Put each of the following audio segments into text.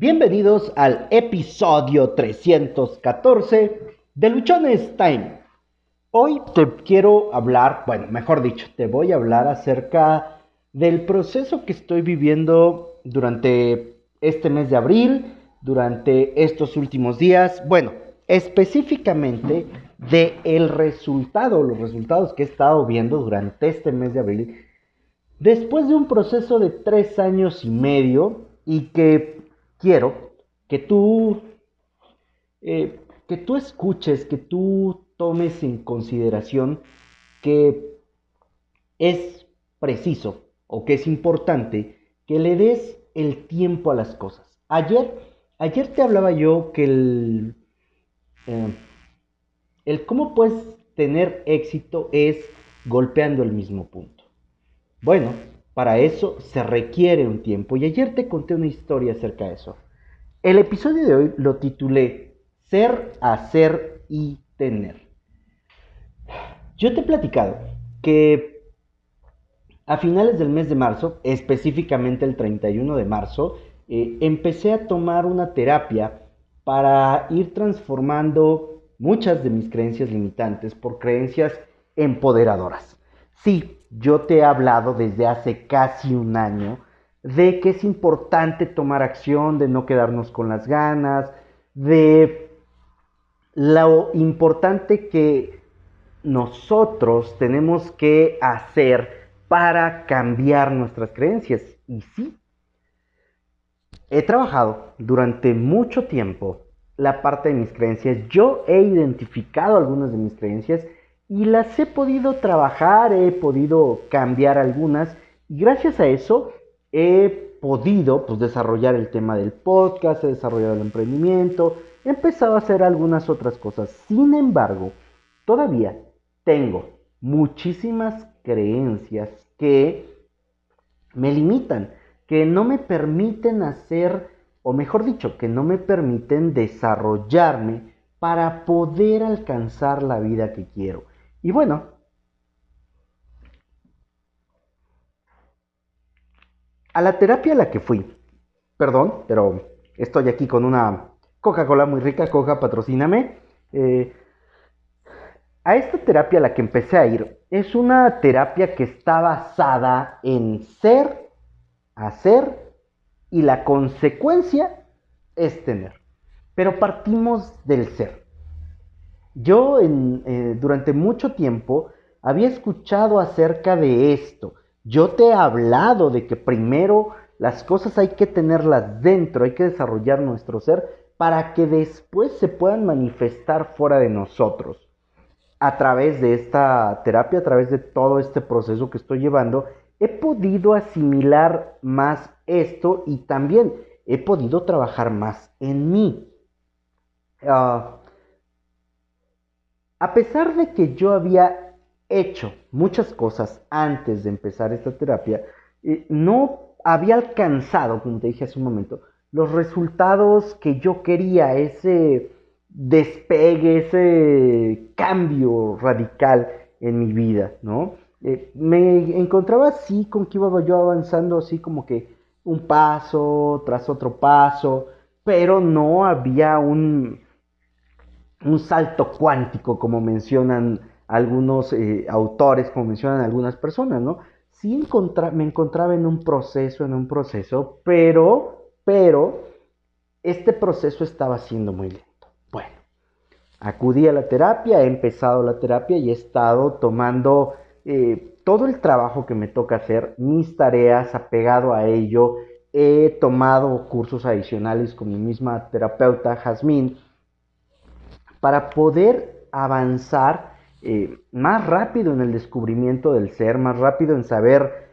Bienvenidos al episodio 314 de Luchones Time. Hoy te quiero hablar, bueno, mejor dicho, te voy a hablar acerca del proceso que estoy viviendo durante este mes de abril, durante estos últimos días, bueno, específicamente de el resultado, los resultados que he estado viendo durante este mes de abril, después de un proceso de tres años y medio y que quiero que tú, eh, que tú escuches, que tú tomes en consideración que es preciso o que es importante que le des el tiempo a las cosas. Ayer, ayer te hablaba yo que el, eh, el cómo puedes tener éxito es golpeando el mismo punto. Bueno, para eso se requiere un tiempo y ayer te conté una historia acerca de eso. El episodio de hoy lo titulé Ser, Hacer y Tener. Yo te he platicado que a finales del mes de marzo, específicamente el 31 de marzo, eh, empecé a tomar una terapia para ir transformando muchas de mis creencias limitantes por creencias empoderadoras. Sí, yo te he hablado desde hace casi un año de que es importante tomar acción, de no quedarnos con las ganas, de lo importante que nosotros tenemos que hacer para cambiar nuestras creencias. Y sí, he trabajado durante mucho tiempo la parte de mis creencias. Yo he identificado algunas de mis creencias y las he podido trabajar, he podido cambiar algunas y gracias a eso he podido pues, desarrollar el tema del podcast, he desarrollado el emprendimiento, he empezado a hacer algunas otras cosas. Sin embargo, todavía tengo muchísimas creencias que me limitan, que no me permiten hacer, o mejor dicho, que no me permiten desarrollarme para poder alcanzar la vida que quiero. Y bueno, a la terapia a la que fui, perdón, pero estoy aquí con una Coca-Cola muy rica, Coca, patrocíname. Eh, a esta terapia a la que empecé a ir es una terapia que está basada en ser, hacer y la consecuencia es tener. Pero partimos del ser. Yo eh, durante mucho tiempo había escuchado acerca de esto. Yo te he hablado de que primero las cosas hay que tenerlas dentro, hay que desarrollar nuestro ser para que después se puedan manifestar fuera de nosotros. A través de esta terapia, a través de todo este proceso que estoy llevando, he podido asimilar más esto y también he podido trabajar más en mí. Ah, a pesar de que yo había hecho muchas cosas antes de empezar esta terapia, eh, no había alcanzado, como te dije hace un momento, los resultados que yo quería, ese despegue, ese cambio radical en mi vida, ¿no? Eh, me encontraba así, con que iba yo avanzando así como que un paso tras otro paso, pero no había un, un salto cuántico, como mencionan algunos eh, autores, como mencionan algunas personas, ¿no? Sí me encontraba en un proceso, en un proceso, pero, pero, este proceso estaba siendo muy lento. Bueno, acudí a la terapia, he empezado la terapia y he estado tomando eh, todo el trabajo que me toca hacer, mis tareas, apegado a ello, he tomado cursos adicionales con mi misma terapeuta, Jazmín, para poder avanzar eh, más rápido en el descubrimiento del ser, más rápido en saber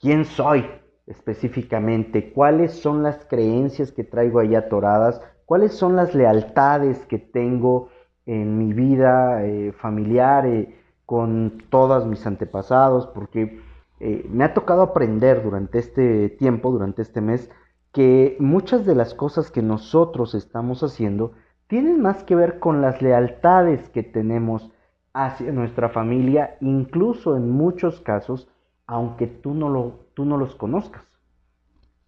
quién soy específicamente, cuáles son las creencias que traigo ahí atoradas, cuáles son las lealtades que tengo en mi vida eh, familiar eh, con todos mis antepasados, porque me ha tocado aprender durante este tiempo, durante este mes, que muchas de las cosas que nosotros estamos haciendo tienen más que ver con las lealtades que tenemos hacia nuestra familia, incluso en muchos casos, aunque tú no, lo, tú no los conozcas.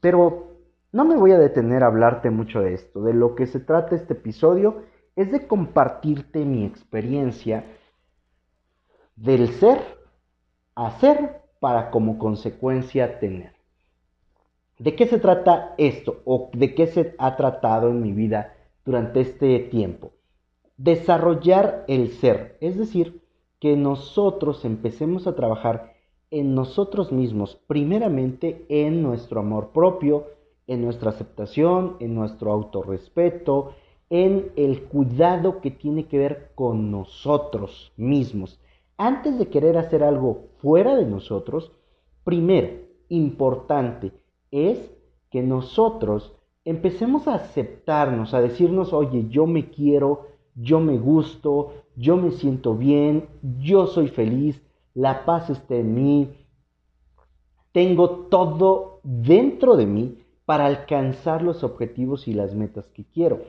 Pero no me voy a detener a hablarte mucho de esto. De lo que se trata este episodio es de compartirte mi experiencia del ser hacer para como consecuencia tener. ¿De qué se trata esto o de qué se ha tratado en mi vida durante este tiempo? Desarrollar el ser, es decir, que nosotros empecemos a trabajar en nosotros mismos, primeramente en nuestro amor propio, en nuestra aceptación, en nuestro autorrespeto, en el cuidado que tiene que ver con nosotros mismos. Antes de querer hacer algo fuera de nosotros, primero, importante, es que nosotros empecemos a aceptarnos, a decirnos, oye, yo me quiero, yo me gusto, yo me siento bien, yo soy feliz, la paz está en mí, tengo todo dentro de mí para alcanzar los objetivos y las metas que quiero.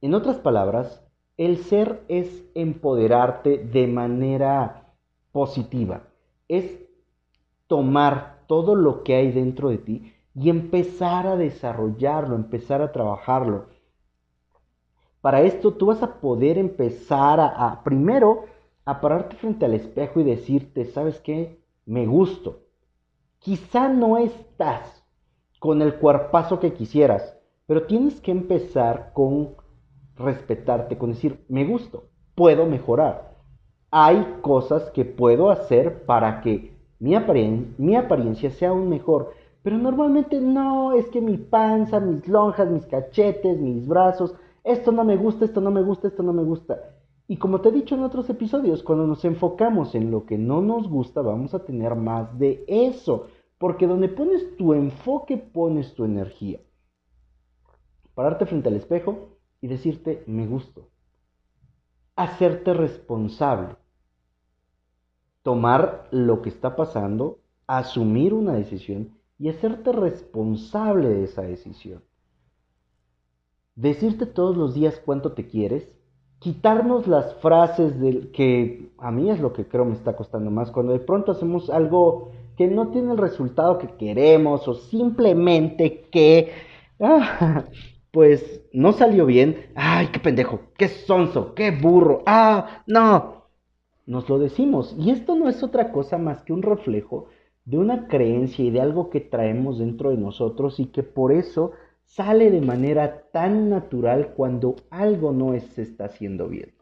En otras palabras, el ser es empoderarte de manera positiva, es tomar todo lo que hay dentro de ti y empezar a desarrollarlo, empezar a trabajarlo. Para esto tú vas a poder empezar a, primero a pararte frente al espejo y decirte, ¿sabes qué? Me gusto. Quizá no estás con el cuerpazo que quisieras, pero tienes que empezar con respetarte, con decir, me gusto, puedo mejorar. Hay cosas que puedo hacer para que mi, mi apariencia sea aún mejor, pero normalmente no, es que mi panza, mis lonjas, mis cachetes, mis brazos, esto no me gusta, esto no me gusta, esto no me gusta. Y como te he dicho en otros episodios, cuando nos enfocamos en lo que no nos gusta, vamos a tener más de eso. Porque donde pones tu enfoque, pones tu energía. Pararte frente al espejo y decirte, me gusto. Hacerte responsable. Tomar lo que está pasando, asumir una decisión y hacerte responsable de esa decisión. Decirte todos los días cuánto te quieres, quitarnos las frases del que a mí es lo que creo me está costando más cuando de pronto hacemos algo que no tiene el resultado que queremos o simplemente que ah, pues no salió bien. Ay, qué pendejo, qué sonso, qué burro. Ah, no. Nos lo decimos y esto no es otra cosa más que un reflejo de una creencia y de algo que traemos dentro de nosotros y que por eso sale de manera tan natural cuando algo no se está haciendo bien.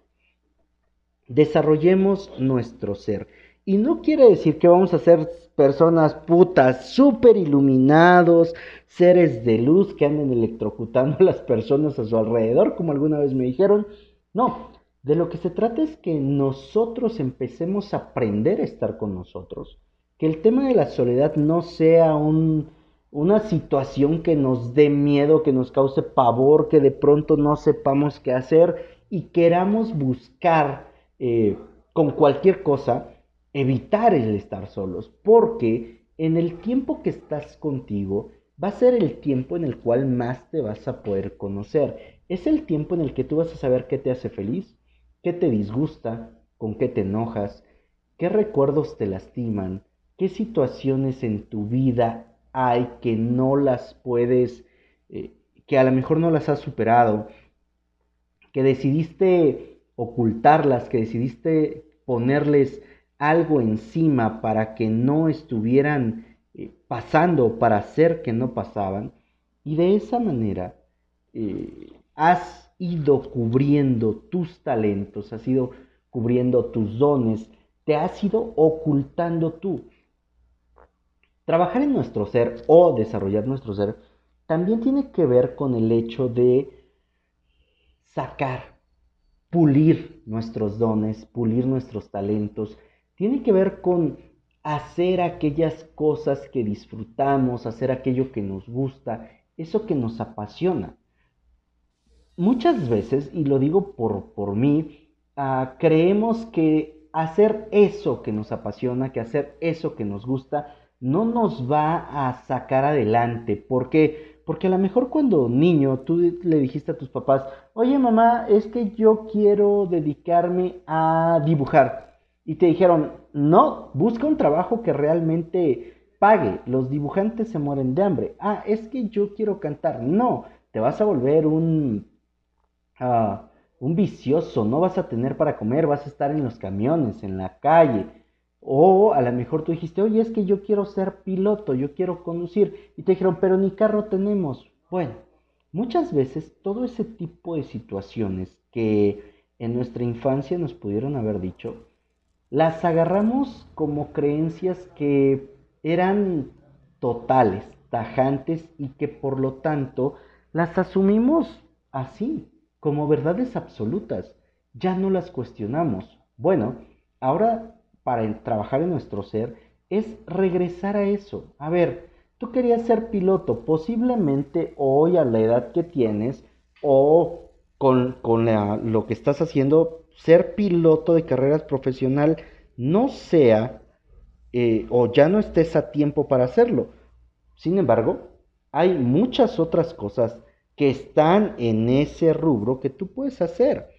Desarrollemos nuestro ser. Y no quiere decir que vamos a ser personas putas, súper iluminados, seres de luz que anden electrocutando a las personas a su alrededor, como alguna vez me dijeron. No, de lo que se trata es que nosotros empecemos a aprender a estar con nosotros que el tema de la soledad no sea una situación que nos dé miedo, que nos cause pavor, que de pronto no sepamos qué hacer y queramos buscar eh, con cualquier cosa evitar el estar solos, porque en el tiempo que estás contigo va a ser el tiempo en el cual más te vas a poder conocer. Es el tiempo en el que tú vas a saber qué te hace feliz, qué te disgusta, con qué te enojas, qué recuerdos te lastiman, ¿Qué situaciones en tu vida hay que no las puedes, eh, que a lo mejor no las has superado, que decidiste ocultarlas, que decidiste ponerles algo encima para que no estuvieran eh, pasando, para hacer que no pasaban? Y de esa manera eh, has ido cubriendo tus talentos, has ido cubriendo tus dones, te has ido ocultando tú. Trabajar en nuestro ser o desarrollar nuestro ser también tiene que ver con el hecho de sacar, pulir nuestros dones, pulir nuestros talentos. Tiene que ver con hacer aquellas cosas que disfrutamos, hacer aquello que nos gusta, eso que nos apasiona. Muchas veces, y lo digo por, por mí, ah, creemos que hacer eso que nos apasiona, que hacer eso que nos gusta, no nos va a sacar adelante. ¿Por qué? Porque a lo mejor cuando niño tú le dijiste a tus papás, oye mamá, es que yo quiero dedicarme a dibujar. Y te dijeron, no, busca un trabajo que realmente pague. Los dibujantes se mueren de hambre. Ah, es que yo quiero cantar. No, te vas a volver un, ah, un vicioso. No vas a tener para comer. Vas a estar en los camiones, en la calle. O a lo mejor tú dijiste, oye, es que yo quiero ser piloto, yo quiero conducir. Y te dijeron, pero ni carro tenemos. Bueno, muchas veces todo ese tipo de situaciones que en nuestra infancia nos pudieron haber dicho, las agarramos como creencias que eran totales, tajantes y que por lo tanto las asumimos así, como verdades absolutas. Ya no las cuestionamos. Bueno, ahora para trabajar en nuestro ser es regresar a eso. A ver, tú querías ser piloto, posiblemente hoy a la edad que tienes o con, lo que estás haciendo, ser piloto de carreras profesional no sea eh, o ya no estés a tiempo para hacerlo. Sin embargo, hay muchas otras cosas que están en ese rubro que tú puedes hacer.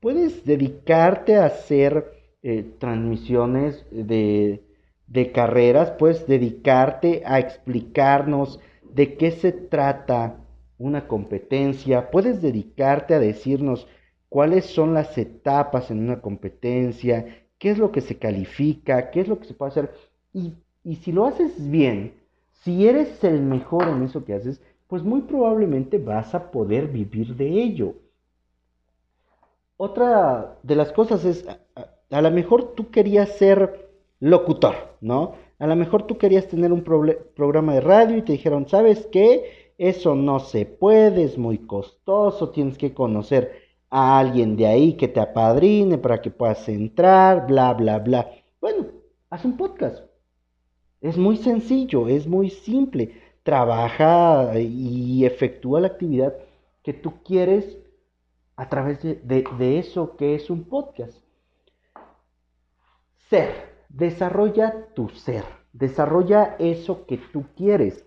Puedes dedicarte a hacer eh, transmisiones de, de carreras, puedes dedicarte a explicarnos de qué se trata una competencia, puedes dedicarte a decirnos cuáles son las etapas en una competencia, qué es lo que se califica, qué es lo que se puede hacer. Y, si lo haces bien, si eres el mejor en eso que haces, pues muy probablemente vas a poder vivir de ello. Otra de las cosas es, a, lo mejor tú querías ser locutor, ¿no? A lo mejor tú querías tener un programa de radio y te dijeron, ¿sabes qué? Eso no se puede, es muy costoso, tienes que conocer a alguien de ahí que te apadrine para que puedas entrar, bla, bla, bla. Bueno, haz un podcast. Es muy sencillo, es muy simple. Trabaja y efectúa la actividad que tú quieres a través de, de eso que es un podcast. Ser. Desarrolla tu ser. Desarrolla eso que tú quieres.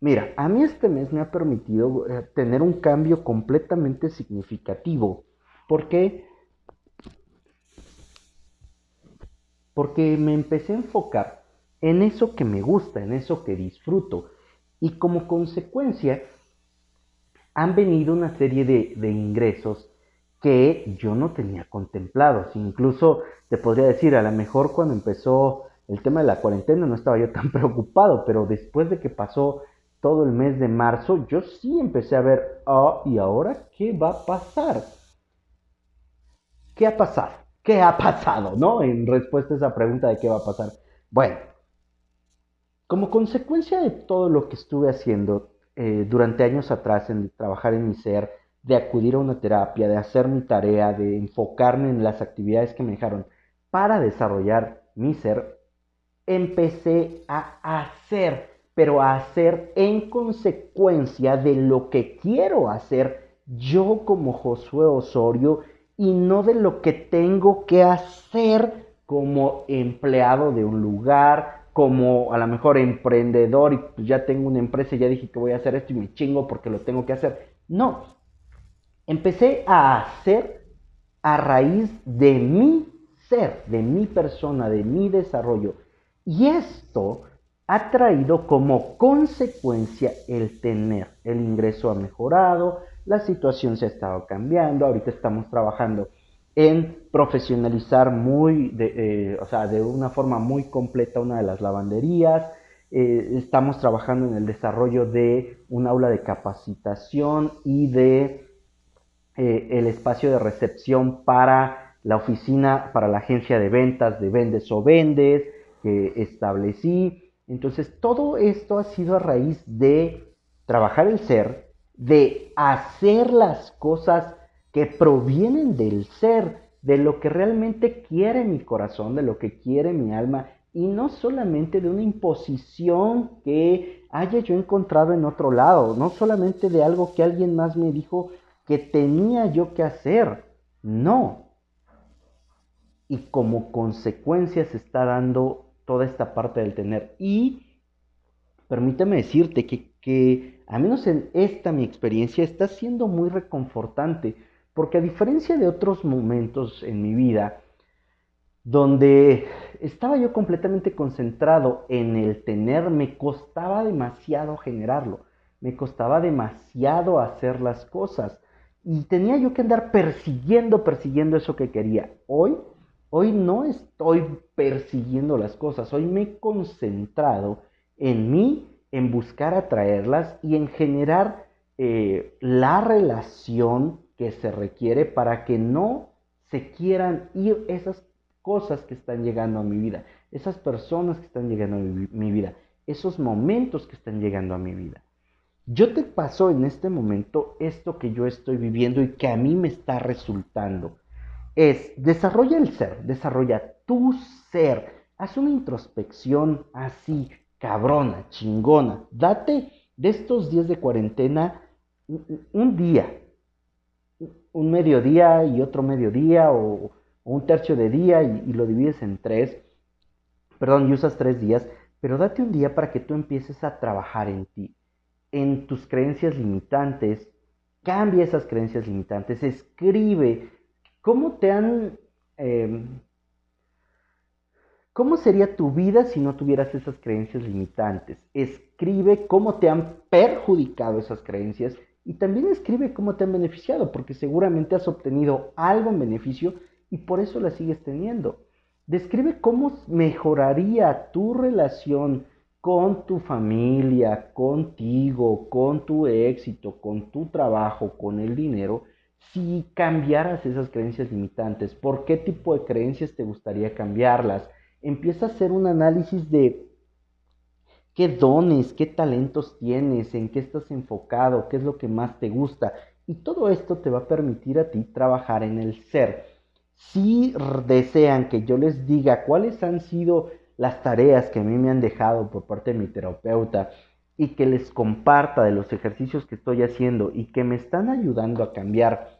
Mira, a mí este mes me ha permitido eh, tener un cambio completamente significativo. ¿Por qué? Porque me empecé a enfocar en eso que me gusta, en eso que disfruto. Y como consecuencia, han venido una serie de, de ingresos que yo no tenía contemplados. Incluso te podría decir, a lo mejor cuando empezó el tema de la cuarentena no estaba yo tan preocupado, pero después de que pasó todo el mes de marzo, yo sí empecé a ver, ah, ¿y ahora qué va a pasar? ¿Qué ha pasado? ¿Qué ha pasado? ¿No? En respuesta a esa pregunta de qué va a pasar. Bueno, como consecuencia de todo lo que estuve haciendo eh, durante años atrás en trabajar en mi ser, de acudir a una terapia, de hacer mi tarea, de enfocarme en las actividades que me dejaron para desarrollar mi ser, empecé a hacer pero a hacer en consecuencia de lo que quiero hacer yo como Josué Osorio y no de lo que tengo que hacer como empleado de un lugar, como a lo mejor emprendedor y pues ya tengo una empresa y ya dije que voy a hacer esto y me chingo porque lo tengo que hacer. No, empecé a hacer a raíz de mi ser, de mi persona, de mi desarrollo. Y esto ha traído como consecuencia el tener. El ingreso ha mejorado, la situación se ha estado cambiando, ahorita estamos trabajando en profesionalizar muy, de, eh, o sea, de una forma muy completa una de las lavanderías, eh, estamos trabajando en el desarrollo de un aula de capacitación y de eh, el espacio de recepción para la oficina, para la agencia de ventas de Vendes o Vendes que establecí, entonces, todo esto ha sido a raíz de trabajar el ser, de hacer las cosas que provienen del ser, de lo que realmente quiere mi corazón, de lo que quiere mi alma, y no solamente de una imposición que haya yo encontrado en otro lado, no solamente de algo que alguien más me dijo que tenía yo que hacer, no. Y como consecuencia se está dando toda esta parte del tener. Y permíteme decirte que, que, a menos en esta mi experiencia, está siendo muy reconfortante, porque a diferencia de otros momentos en mi vida, donde estaba yo completamente concentrado en el tener, me costaba demasiado generarlo, me costaba demasiado hacer las cosas y tenía yo que andar persiguiendo, persiguiendo eso que quería. Hoy, hoy no estoy persiguiendo las cosas, hoy me he concentrado en mí, en buscar atraerlas y en generar eh, la relación que se requiere para que no se quieran ir esas cosas que están llegando a mi vida, esas personas que están llegando a mi, vida, esos momentos que están llegando a mi vida. Yo te paso en este momento esto que yo estoy viviendo y que a mí me está resultando. Es, desarrolla el ser, desarrolla tu ser. Haz una introspección así, cabrona, chingona. Date de estos días de cuarentena un día, un mediodía y otro mediodía o, un tercio de día y, lo divides en tres, perdón, y usas tres días, pero date un día para que tú empieces a trabajar en ti, en tus creencias limitantes, cambia esas creencias limitantes, escribe cómo te han... Em, ¿Cómo sería tu vida si no tuvieras esas creencias limitantes? Escribe cómo te han perjudicado esas creencias y también escribe cómo te han beneficiado, porque seguramente has obtenido algo en beneficio y por eso la sigues teniendo. Describe cómo mejoraría tu relación con tu familia, contigo, con tu éxito, con tu trabajo, con el dinero, si cambiaras esas creencias limitantes. ¿Por qué tipo de creencias te gustaría cambiarlas? Empieza a hacer un análisis de qué dones, qué talentos tienes, en qué estás enfocado, qué es lo que más te gusta. Y todo esto te va a permitir a ti trabajar en el ser. Si desean que yo les diga cuáles han sido las tareas que a mí me han dejado por parte de mi terapeuta y que les comparta de los ejercicios que estoy haciendo y que me están ayudando a cambiar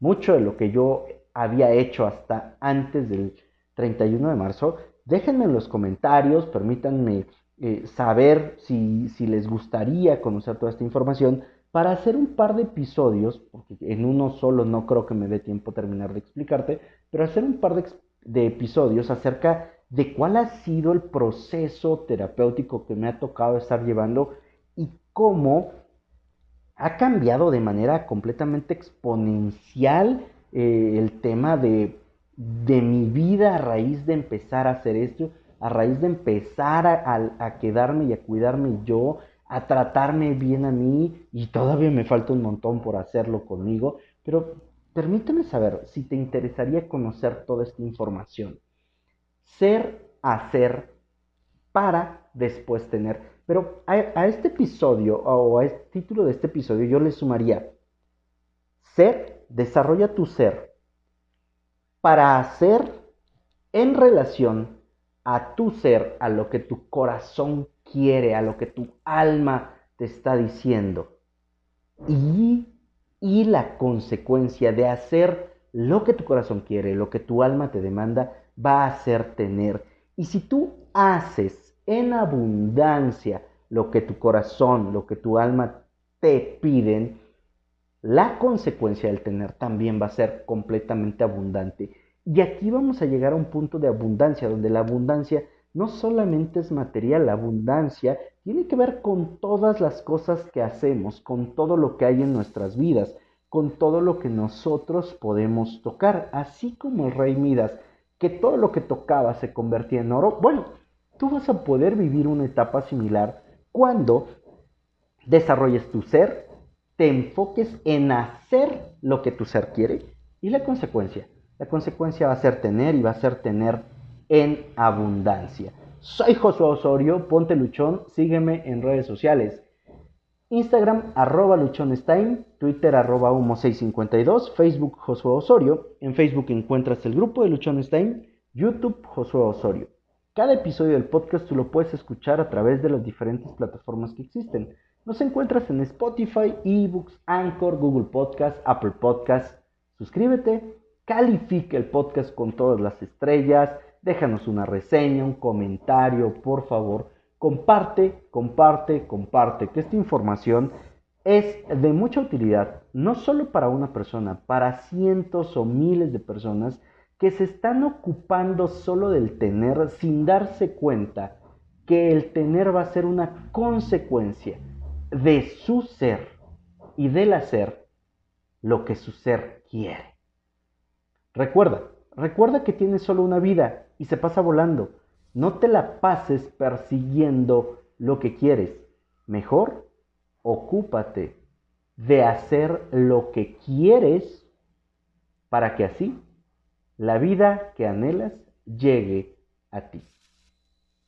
mucho de lo que yo había hecho hasta antes del 31 de marzo, déjenme en los comentarios, permítanme eh, saber si, si les gustaría conocer toda esta información para hacer un par de episodios, porque en uno solo no creo que me dé tiempo terminar de explicarte, pero hacer un par de, episodios acerca de cuál ha sido el proceso terapéutico que me ha tocado estar llevando y cómo ha cambiado de manera completamente exponencial eh, el tema de, de, mi vida a raíz de empezar a hacer esto, a raíz de empezar a, a quedarme y a cuidarme yo, a tratarme bien a mí y todavía me falta un montón por hacerlo conmigo, pero permíteme saber si te interesaría conocer toda esta información. Ser, hacer, para después tener. Pero a, este episodio o a este título de este episodio yo le sumaría ser, desarrolla tu ser para hacer en relación a tu ser, a lo que tu corazón quiere, a lo que tu alma te está diciendo. Y, y la consecuencia de hacer lo que tu corazón quiere, lo que tu alma te demanda, va a ser tener. Y si tú haces en abundancia lo que tu corazón, lo que tu alma te piden, la consecuencia del tener también va a ser completamente abundante. Y aquí vamos a llegar a un punto de abundancia, donde la abundancia no solamente es material, la abundancia tiene que ver con todas las cosas que hacemos, con todo lo que hay en nuestras vidas, con todo lo que nosotros podemos tocar, así como el rey Midas, que todo lo que tocaba se convertía en oro. Bueno, tú vas a poder vivir una etapa similar cuando desarrolles tu ser, te enfoques en hacer lo que tu ser quiere y la consecuencia. La consecuencia va a ser tener y va a ser tener en abundancia. Soy Josué Osorio, ponte luchón, sígueme en redes sociales. Instagram arroba luchonestime, Twitter arroba humo652, Facebook Josué Osorio. En Facebook encuentras el grupo de Luchonestime, YouTube Josué Osorio. Cada episodio del podcast tú lo puedes escuchar a través de las diferentes plataformas que existen. Nos encuentras en Spotify, eBooks, Anchor, Google Podcast, Apple Podcast. Suscríbete, califica el podcast con todas las estrellas, déjanos una reseña, un comentario, por favor. Comparte, comparte, comparte, que esta información es de mucha utilidad, no solo para una persona, para cientos o miles de personas que se están ocupando solo del tener sin darse cuenta que el tener va a ser una consecuencia de su ser y del hacer lo que su ser quiere. Recuerda, recuerda que tienes solo una vida y se pasa volando. No te la pases persiguiendo lo que quieres. Mejor, ocúpate de hacer lo que quieres para que así la vida que anhelas llegue a ti.